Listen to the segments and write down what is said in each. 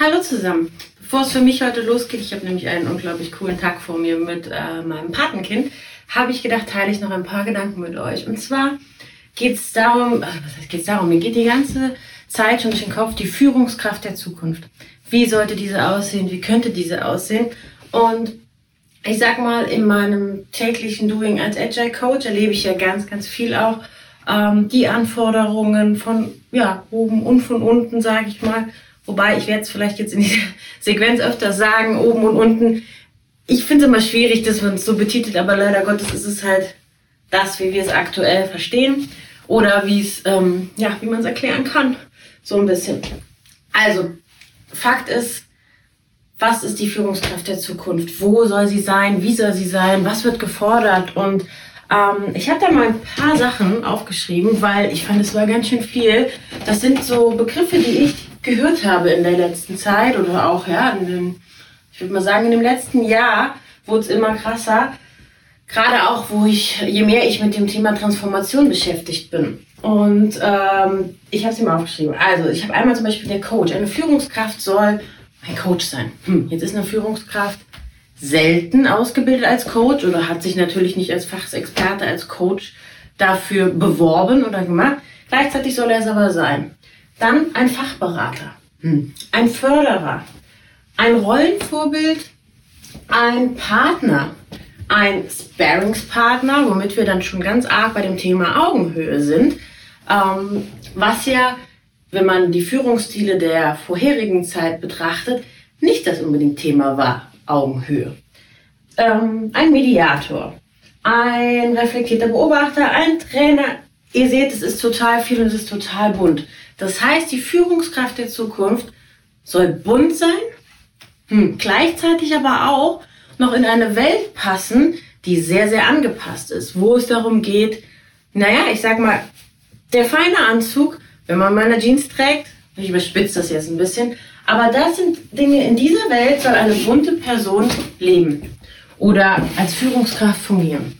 Hallo zusammen. Bevor es für mich heute losgeht, ich habe nämlich einen unglaublich coolen Tag vor mir mit äh, meinem Patenkind, habe ich gedacht, teile ich noch ein paar Gedanken mit euch. Und zwar geht es darum, äh, was heißt geht's darum? Mir geht die ganze Zeit schon durch den Kopf die Führungskraft der Zukunft. Wie sollte diese aussehen? Wie könnte diese aussehen? Und ich sag mal, in meinem täglichen Doing als Agile Coach erlebe ich ja ganz, ganz viel auch ähm, die Anforderungen von ja, oben und von unten, sage ich mal Wobei, ich werde es vielleicht jetzt in dieser Sequenz öfter sagen, oben und unten. Ich finde es immer schwierig, dass man es so betitelt, aber leider Gottes ist es halt das, wie wir es aktuell verstehen oder wie es, ähm, ja, wie man es erklären kann. So ein bisschen. Also, Fakt ist, was ist die Führungskraft der Zukunft? Wo soll sie sein? Wie soll sie sein? Was wird gefordert? Und ähm, ich habe da mal ein paar Sachen aufgeschrieben, weil ich fand, es war ganz schön viel. Das sind so Begriffe, die ich gehört habe in der letzten Zeit oder auch, ja, in dem, ich würde mal sagen, in dem letzten Jahr wurde es immer krasser. Gerade auch, wo ich, je mehr ich mit dem Thema Transformation beschäftigt bin. Und ähm, ich habe es ihm aufgeschrieben. Also, ich habe einmal zum Beispiel der Coach. Eine Führungskraft soll ein Coach sein. Hm, jetzt ist eine Führungskraft selten ausgebildet als Coach oder hat sich natürlich nicht als Fachexperte, als Coach dafür beworben oder gemacht. Gleichzeitig soll er es aber sein. Dann ein Fachberater, hm. ein Förderer, ein Rollenvorbild, ein Partner, ein Sparingspartner, womit wir dann schon ganz arg bei dem Thema Augenhöhe sind, ähm, was ja, wenn man die Führungsstile der vorherigen Zeit betrachtet, nicht das unbedingt Thema war, Augenhöhe. Ähm, ein Mediator, ein reflektierter Beobachter, ein Trainer. Ihr seht, es ist total viel und es ist total bunt. Das heißt, die Führungskraft der Zukunft soll bunt sein, hm, gleichzeitig aber auch noch in eine Welt passen, die sehr, sehr angepasst ist, wo es darum geht, naja, ich sag mal, der feine Anzug, wenn man meine Jeans trägt, ich überspitze das jetzt ein bisschen, aber das sind Dinge, in dieser Welt soll eine bunte Person leben oder als Führungskraft fungieren.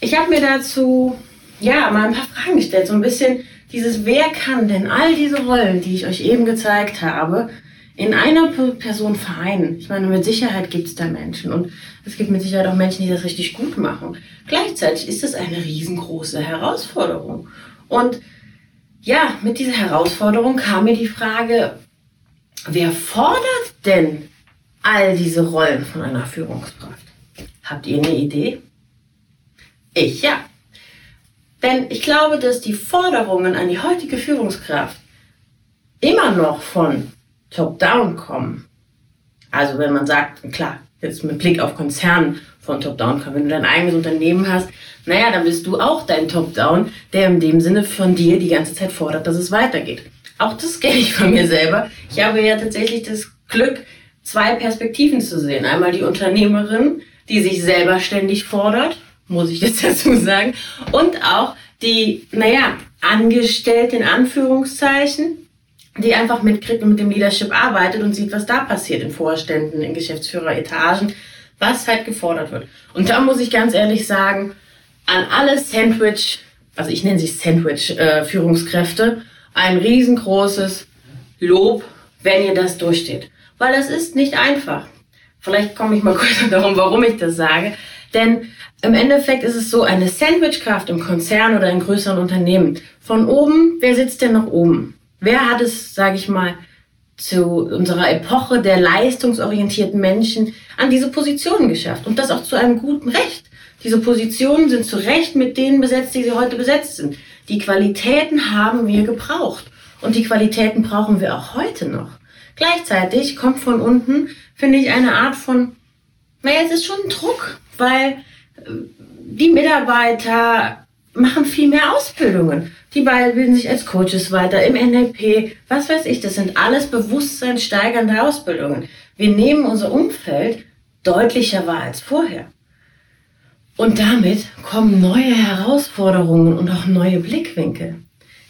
Ich habe mir dazu ja mal ein paar Fragen gestellt, so ein bisschen, dieses Wer kann denn all diese Rollen, die ich euch eben gezeigt habe, in einer Person vereinen? Ich meine, mit Sicherheit gibt es da Menschen und es gibt mit Sicherheit auch Menschen, die das richtig gut machen. Gleichzeitig ist es eine riesengroße Herausforderung. Und ja, mit dieser Herausforderung kam mir die Frage, wer fordert denn all diese Rollen von einer Führungskraft? Habt ihr eine Idee? Ich ja. Denn ich glaube, dass die Forderungen an die heutige Führungskraft immer noch von Top-Down kommen. Also wenn man sagt, klar, jetzt mit Blick auf Konzern von Top-Down kommen, wenn du dein eigenes Unternehmen hast, naja, dann bist du auch dein Top-Down, der in dem Sinne von dir die ganze Zeit fordert, dass es weitergeht. Auch das kenne ich von mir selber. Ich habe ja tatsächlich das Glück, zwei Perspektiven zu sehen. Einmal die Unternehmerin, die sich selber ständig fordert muss ich jetzt dazu sagen. Und auch die, naja, Angestellte in Anführungszeichen, die einfach mitkriegt und mit dem Leadership arbeitet und sieht, was da passiert in Vorständen, in Geschäftsführeretagen, was halt gefordert wird. Und da muss ich ganz ehrlich sagen, an alle Sandwich, also ich nenne sie Sandwich-Führungskräfte, äh, ein riesengroßes Lob, wenn ihr das durchsteht. Weil das ist nicht einfach. Vielleicht komme ich mal kurz darum, warum ich das sage. Denn im Endeffekt ist es so eine Sandwichkraft im Konzern oder in größeren Unternehmen. Von oben, wer sitzt denn noch oben? Wer hat es, sage ich mal, zu unserer Epoche der leistungsorientierten Menschen an diese Positionen geschafft? Und das auch zu einem guten Recht. Diese Positionen sind zu Recht mit denen besetzt, die sie heute besetzt sind. Die Qualitäten haben wir gebraucht. Und die Qualitäten brauchen wir auch heute noch. Gleichzeitig kommt von unten, finde ich, eine Art von, naja, es ist schon ein Druck weil äh, die Mitarbeiter machen viel mehr Ausbildungen. Die bilden sich als Coaches weiter im NLP, was weiß ich, das sind alles bewusstseinssteigernde Ausbildungen. Wir nehmen unser Umfeld deutlicher wahr als vorher. Und damit kommen neue Herausforderungen und auch neue Blickwinkel.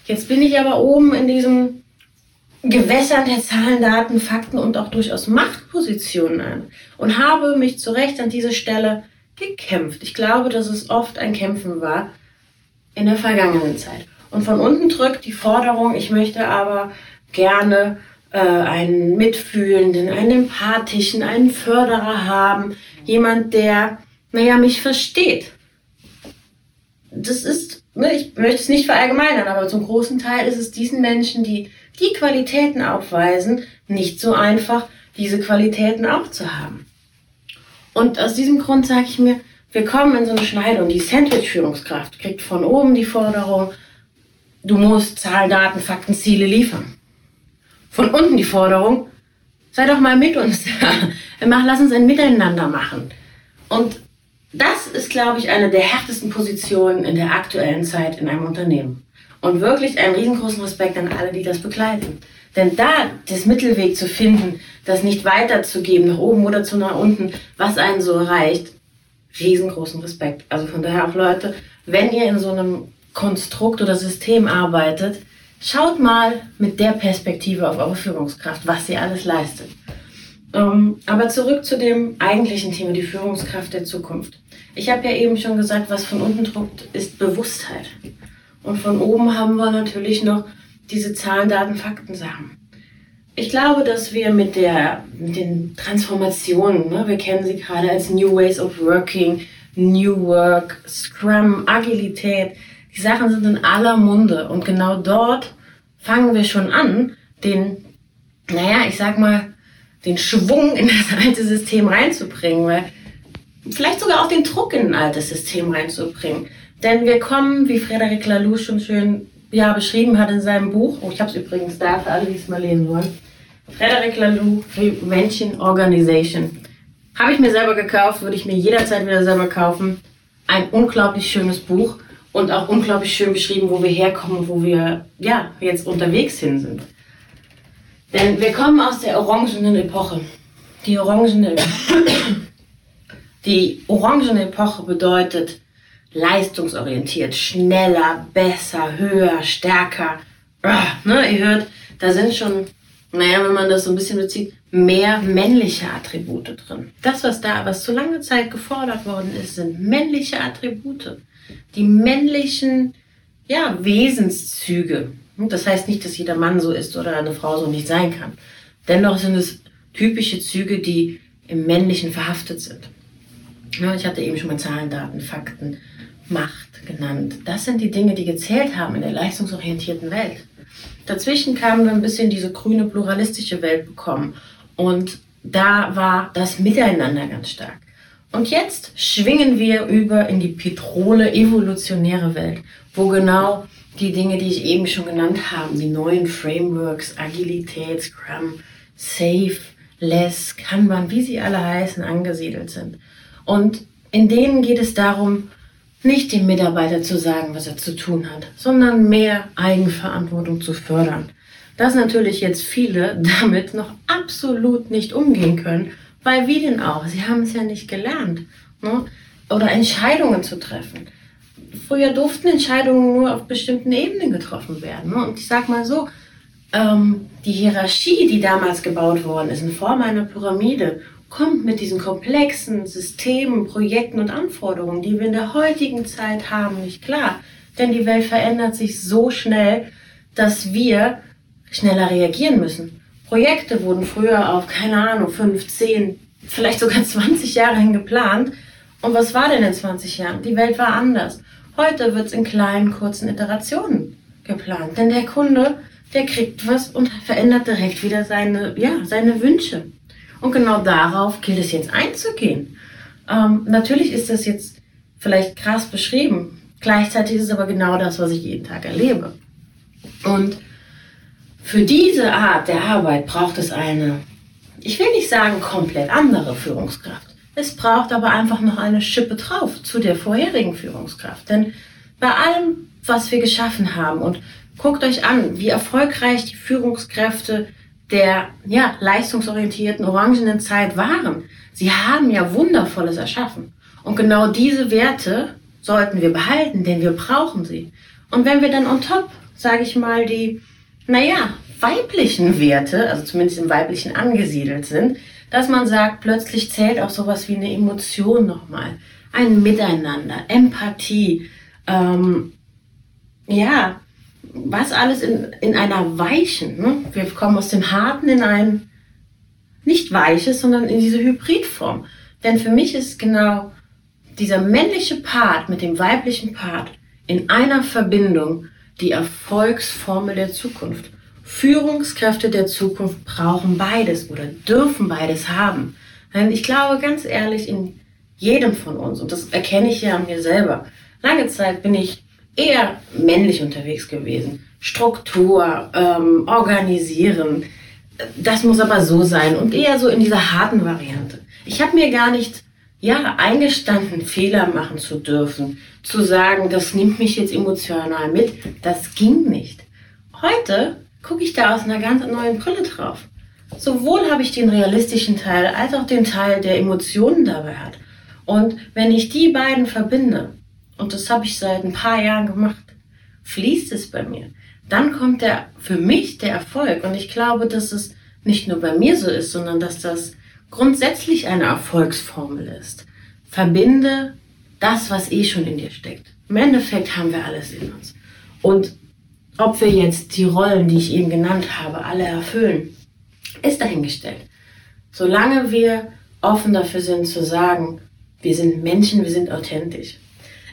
Jetzt bin ich aber oben in diesem Gewässern der Zahlen, Daten, Fakten und auch durchaus Machtpositionen an und habe mich zu Recht an diese Stelle gekämpft. Ich glaube, dass es oft ein Kämpfen war in der vergangenen Zeit. Und von unten drückt die Forderung, ich möchte aber gerne äh, einen mitfühlenden, einen empathischen, einen Förderer haben, jemand, der, naja, mich versteht. Das ist, ne, ich möchte es nicht verallgemeinern, aber zum großen Teil ist es diesen Menschen, die die Qualitäten aufweisen, nicht so einfach, diese Qualitäten auch zu haben. Und aus diesem Grund sage ich mir, wir kommen in so eine Schneide und die Sandwich-Führungskraft kriegt von oben die Forderung, du musst Zahlen, Daten, Fakten, Ziele liefern. Von unten die Forderung, sei doch mal mit uns da. Lass uns ein Miteinander machen. Und das ist, glaube ich, eine der härtesten Positionen in der aktuellen Zeit in einem Unternehmen. Und wirklich einen riesengroßen Respekt an alle, die das begleiten. Denn da das Mittelweg zu finden, das nicht weiterzugeben, nach oben oder zu nach unten, was einen so erreicht, riesengroßen Respekt. Also von daher auch Leute, wenn ihr in so einem Konstrukt oder System arbeitet, schaut mal mit der Perspektive auf eure Führungskraft, was sie alles leistet. Ähm, aber zurück zu dem eigentlichen Thema, die Führungskraft der Zukunft. Ich habe ja eben schon gesagt, was von unten druckt, ist Bewusstheit. Und von oben haben wir natürlich noch diese Zahlen, Daten, Fakten Sachen. Ich glaube, dass wir mit, der, mit den Transformationen, ne, wir kennen sie gerade als New Ways of Working, New Work, Scrum, Agilität, die Sachen sind in aller Munde und genau dort fangen wir schon an, den, naja, ich sag mal, den Schwung in das alte System reinzubringen, weil vielleicht sogar auch den Druck in ein altes System reinzubringen. Denn wir kommen, wie Frederic Laloux schon schön ja, beschrieben hat in seinem Buch, oh, ich habe es übrigens da für alle, die es mal lesen wollen, Frederic Laloux, Prevention Organization. Habe ich mir selber gekauft, würde ich mir jederzeit wieder selber kaufen. Ein unglaublich schönes Buch und auch unglaublich schön beschrieben, wo wir herkommen, wo wir ja jetzt unterwegs hin sind. Denn wir kommen aus der orangenen Epoche. Die orangene, die orangene Epoche bedeutet leistungsorientiert, schneller, besser, höher, stärker. Ah, ne, ihr hört, da sind schon, naja, wenn man das so ein bisschen bezieht, mehr männliche Attribute drin. Das, was da, was zu lange Zeit gefordert worden ist, sind männliche Attribute. Die männlichen, ja, Wesenszüge. Das heißt nicht, dass jeder Mann so ist oder eine Frau so nicht sein kann. Dennoch sind es typische Züge, die im Männlichen verhaftet sind. Ja, ich hatte eben schon mal Zahlen, Daten, Fakten, Macht genannt. Das sind die Dinge, die gezählt haben in der leistungsorientierten Welt. Dazwischen kamen wir ein bisschen diese grüne pluralistische Welt bekommen. Und da war das Miteinander ganz stark. Und jetzt schwingen wir über in die Petrole evolutionäre Welt, wo genau die Dinge, die ich eben schon genannt habe, die neuen Frameworks, Agilität, Scrum, Safe, Less, Kanban, wie sie alle heißen, angesiedelt sind. Und in denen geht es darum, nicht dem Mitarbeiter zu sagen, was er zu tun hat, sondern mehr Eigenverantwortung zu fördern. Dass natürlich jetzt viele damit noch absolut nicht umgehen können, weil wie denn auch? Sie haben es ja nicht gelernt. Ne? Oder Entscheidungen zu treffen. Früher durften Entscheidungen nur auf bestimmten Ebenen getroffen werden. Ne? Und ich sag mal so, ähm, die Hierarchie, die damals gebaut worden ist, in Form einer Pyramide kommt mit diesen komplexen Systemen, Projekten und Anforderungen, die wir in der heutigen Zeit haben, nicht klar. Denn die Welt verändert sich so schnell, dass wir schneller reagieren müssen. Projekte wurden früher auf, keine Ahnung, 5, 10, vielleicht sogar 20 Jahre hin geplant. Und was war denn in 20 Jahren? Die Welt war anders. Heute wird es in kleinen, kurzen Iterationen geplant. Denn der Kunde, der kriegt was und verändert direkt wieder seine, ja, seine Wünsche. Und genau darauf gilt es jetzt einzugehen. Ähm, natürlich ist das jetzt vielleicht krass beschrieben. Gleichzeitig ist es aber genau das, was ich jeden Tag erlebe. Und für diese Art der Arbeit braucht es eine, ich will nicht sagen komplett andere Führungskraft. Es braucht aber einfach noch eine Schippe drauf zu der vorherigen Führungskraft. Denn bei allem, was wir geschaffen haben und guckt euch an, wie erfolgreich die Führungskräfte der ja, leistungsorientierten orangenen Zeit waren. Sie haben ja Wundervolles erschaffen. Und genau diese Werte sollten wir behalten, denn wir brauchen sie. Und wenn wir dann on top, sage ich mal, die, naja, weiblichen Werte, also zumindest im weiblichen angesiedelt sind, dass man sagt, plötzlich zählt auch sowas wie eine Emotion nochmal, ein Miteinander, Empathie, ähm, ja, was alles in, in einer weichen, ne? wir kommen aus dem harten in ein nicht weiches, sondern in diese Hybridform. Denn für mich ist genau dieser männliche Part mit dem weiblichen Part in einer Verbindung die Erfolgsformel der Zukunft. Führungskräfte der Zukunft brauchen beides oder dürfen beides haben. Denn ich glaube ganz ehrlich in jedem von uns, und das erkenne ich ja an mir selber, lange Zeit bin ich eher männlich unterwegs gewesen. Struktur, ähm, organisieren, das muss aber so sein und eher so in dieser harten Variante. Ich habe mir gar nicht ja, eingestanden, Fehler machen zu dürfen, zu sagen, das nimmt mich jetzt emotional mit, das ging nicht. Heute gucke ich da aus einer ganz neuen Brille drauf. Sowohl habe ich den realistischen Teil als auch den Teil, der Emotionen dabei hat. Und wenn ich die beiden verbinde, und das habe ich seit ein paar Jahren gemacht, fließt es bei mir. Dann kommt der, für mich der Erfolg. Und ich glaube, dass es nicht nur bei mir so ist, sondern dass das grundsätzlich eine Erfolgsformel ist. Verbinde das, was eh schon in dir steckt. Im Endeffekt haben wir alles in uns. Und ob wir jetzt die Rollen, die ich eben genannt habe, alle erfüllen, ist dahingestellt. Solange wir offen dafür sind zu sagen, wir sind Menschen, wir sind authentisch.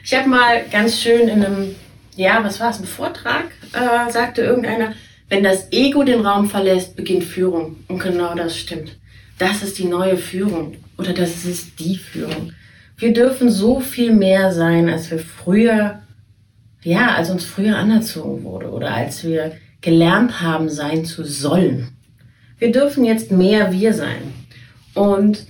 Ich habe mal ganz schön in einem, ja, was war es, ein Vortrag, äh, sagte irgendeiner, wenn das Ego den Raum verlässt, beginnt Führung. Und genau das stimmt. Das ist die neue Führung oder das ist die Führung. Wir dürfen so viel mehr sein, als wir früher, ja, als uns früher anerzogen wurde oder als wir gelernt haben, sein zu sollen. Wir dürfen jetzt mehr wir sein. Und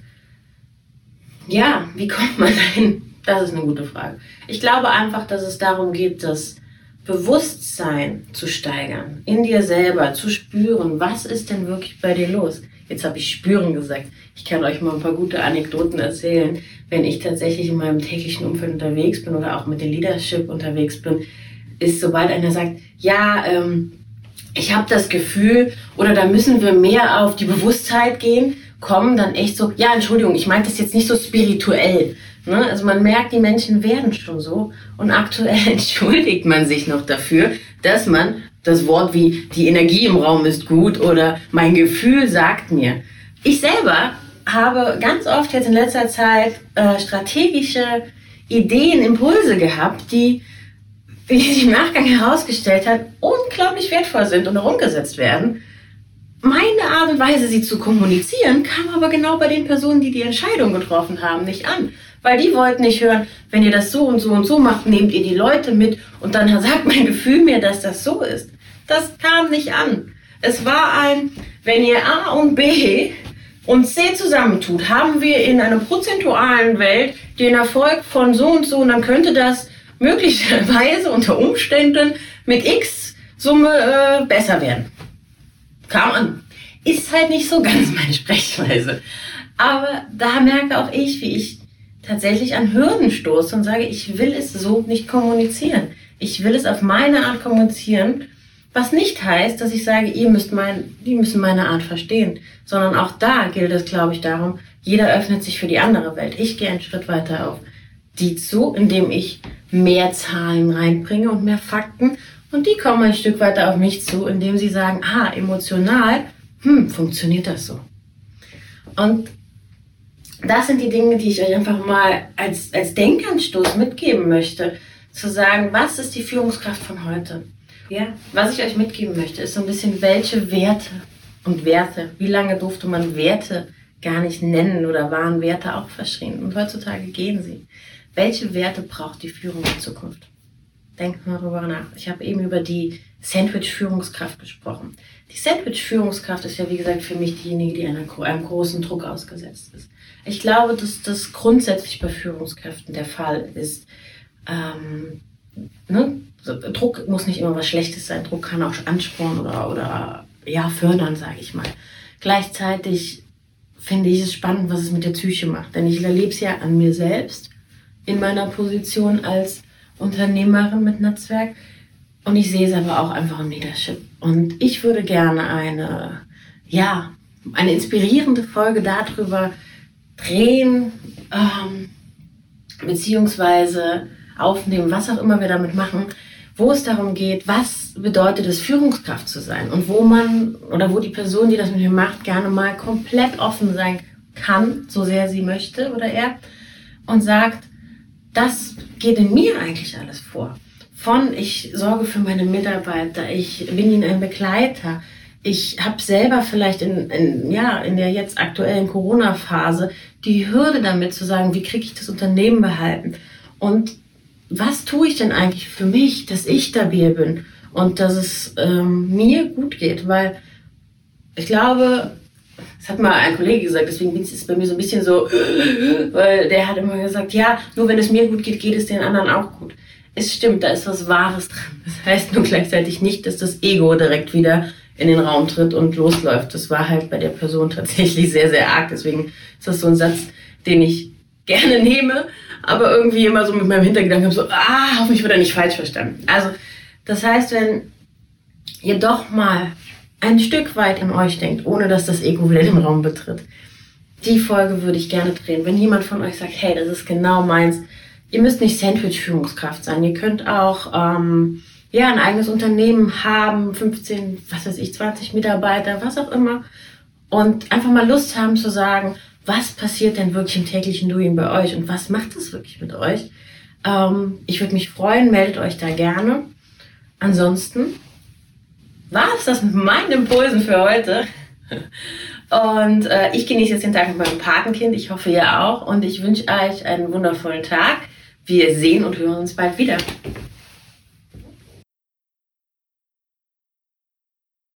ja, wie kommt man dahin? Das ist eine gute Frage. Ich glaube einfach, dass es darum geht, das Bewusstsein zu steigern, in dir selber zu spüren, was ist denn wirklich bei dir los? Jetzt habe ich spüren gesagt. Ich kann euch mal ein paar gute Anekdoten erzählen, wenn ich tatsächlich in meinem täglichen Umfeld unterwegs bin oder auch mit dem Leadership unterwegs bin, ist sobald einer sagt, ja, ähm, ich habe das Gefühl oder da müssen wir mehr auf die Bewusstheit gehen, kommen dann echt so, ja, Entschuldigung, ich meinte das jetzt nicht so spirituell. Ne? Also man merkt, die Menschen werden schon so und aktuell entschuldigt man sich noch dafür, dass man das Wort wie die Energie im Raum ist gut oder mein Gefühl sagt mir. Ich selber habe ganz oft jetzt in letzter Zeit äh, strategische Ideen, Impulse gehabt, die, wie sich im Nachgang herausgestellt hat, unglaublich wertvoll sind und auch umgesetzt werden. Meine Art und Weise, sie zu kommunizieren, kam aber genau bei den Personen, die die Entscheidung getroffen haben, nicht an. Weil die wollten nicht hören, wenn ihr das so und so und so macht, nehmt ihr die Leute mit und dann sagt mein Gefühl mir, dass das so ist. Das kam nicht an. Es war ein, wenn ihr A und B und C zusammentut, haben wir in einer prozentualen Welt den Erfolg von so und so und dann könnte das möglicherweise unter Umständen mit X Summe äh, besser werden. Kam an. Ist halt nicht so ganz meine Sprechweise. Aber da merke auch ich, wie ich tatsächlich an Hürden stoße und sage, ich will es so nicht kommunizieren. Ich will es auf meine Art kommunizieren was nicht heißt, dass ich sage, ihr müsst mein, die müssen meine Art verstehen, sondern auch da gilt es, glaube ich, darum, jeder öffnet sich für die andere Welt. Ich gehe einen Schritt weiter auf die zu, indem ich mehr Zahlen reinbringe und mehr Fakten und die kommen ein Stück weiter auf mich zu, indem sie sagen, ah, emotional, hm, funktioniert das so. Und das sind die Dinge, die ich euch einfach mal als, als Denkanstoß mitgeben möchte, zu sagen, was ist die Führungskraft von heute? Ja, was ich euch mitgeben möchte, ist so ein bisschen, welche Werte und Werte, wie lange durfte man Werte gar nicht nennen oder waren Werte auch verschrien? Und heutzutage gehen sie. Welche Werte braucht die Führung in Zukunft? Denkt mal darüber nach. Ich habe eben über die Sandwich-Führungskraft gesprochen. Die Sandwich-Führungskraft ist ja, wie gesagt, für mich diejenige, die einem, einem großen Druck ausgesetzt ist. Ich glaube, dass das grundsätzlich bei Führungskräften der Fall ist. Ähm, ne? Druck muss nicht immer was Schlechtes sein. Druck kann auch anspornen oder, oder ja, fördern, sage ich mal. Gleichzeitig finde ich es spannend, was es mit der Psyche macht. Denn ich erlebe es ja an mir selbst in meiner Position als Unternehmerin mit Netzwerk. Und ich sehe es aber auch einfach im Leadership. Und ich würde gerne eine, ja, eine inspirierende Folge darüber drehen, ähm, beziehungsweise aufnehmen, was auch immer wir damit machen, wo es darum geht, was bedeutet es, Führungskraft zu sein und wo man oder wo die Person, die das mit mir macht, gerne mal komplett offen sein kann, so sehr sie möchte oder er, und sagt, das geht in mir eigentlich alles vor. Von ich sorge für meine Mitarbeiter, ich bin ihnen ein Begleiter, ich habe selber vielleicht in, in, ja, in der jetzt aktuellen Corona-Phase die Hürde damit zu sagen, wie kriege ich das Unternehmen behalten? Und was tue ich denn eigentlich für mich, dass ich stabil bin und dass es ähm, mir gut geht? Weil ich glaube, das hat mal ein Kollege gesagt, deswegen ist es bei mir so ein bisschen so, weil der hat immer gesagt, ja, nur wenn es mir gut geht, geht es den anderen auch gut. Es stimmt, da ist was Wahres dran. Das heißt nur gleichzeitig nicht, dass das Ego direkt wieder in den Raum tritt und losläuft. Das war halt bei der Person tatsächlich sehr, sehr arg. Deswegen ist das so ein Satz, den ich gerne nehme, aber irgendwie immer so mit meinem Hintergedanken habe, so, ah, hoffentlich wird er nicht falsch verstanden. Also, das heißt, wenn ihr doch mal ein Stück weit in euch denkt, ohne dass das Ego wieder den Raum betritt, die Folge würde ich gerne drehen. Wenn jemand von euch sagt, hey, das ist genau meins, ihr müsst nicht Sandwich-Führungskraft sein. Ihr könnt auch ähm, ja, ein eigenes Unternehmen haben, 15, was weiß ich, 20 Mitarbeiter, was auch immer. Und einfach mal Lust haben zu sagen, was passiert denn wirklich im täglichen Doing bei euch und was macht es wirklich mit euch? Ähm, ich würde mich freuen, meldet euch da gerne. Ansonsten war es das mit meinen Impulsen für heute. Und äh, ich genieße jetzt den Tag mit meinem Patenkind. Ich hoffe, ihr auch. Und ich wünsche euch einen wundervollen Tag. Wir sehen und hören uns bald wieder.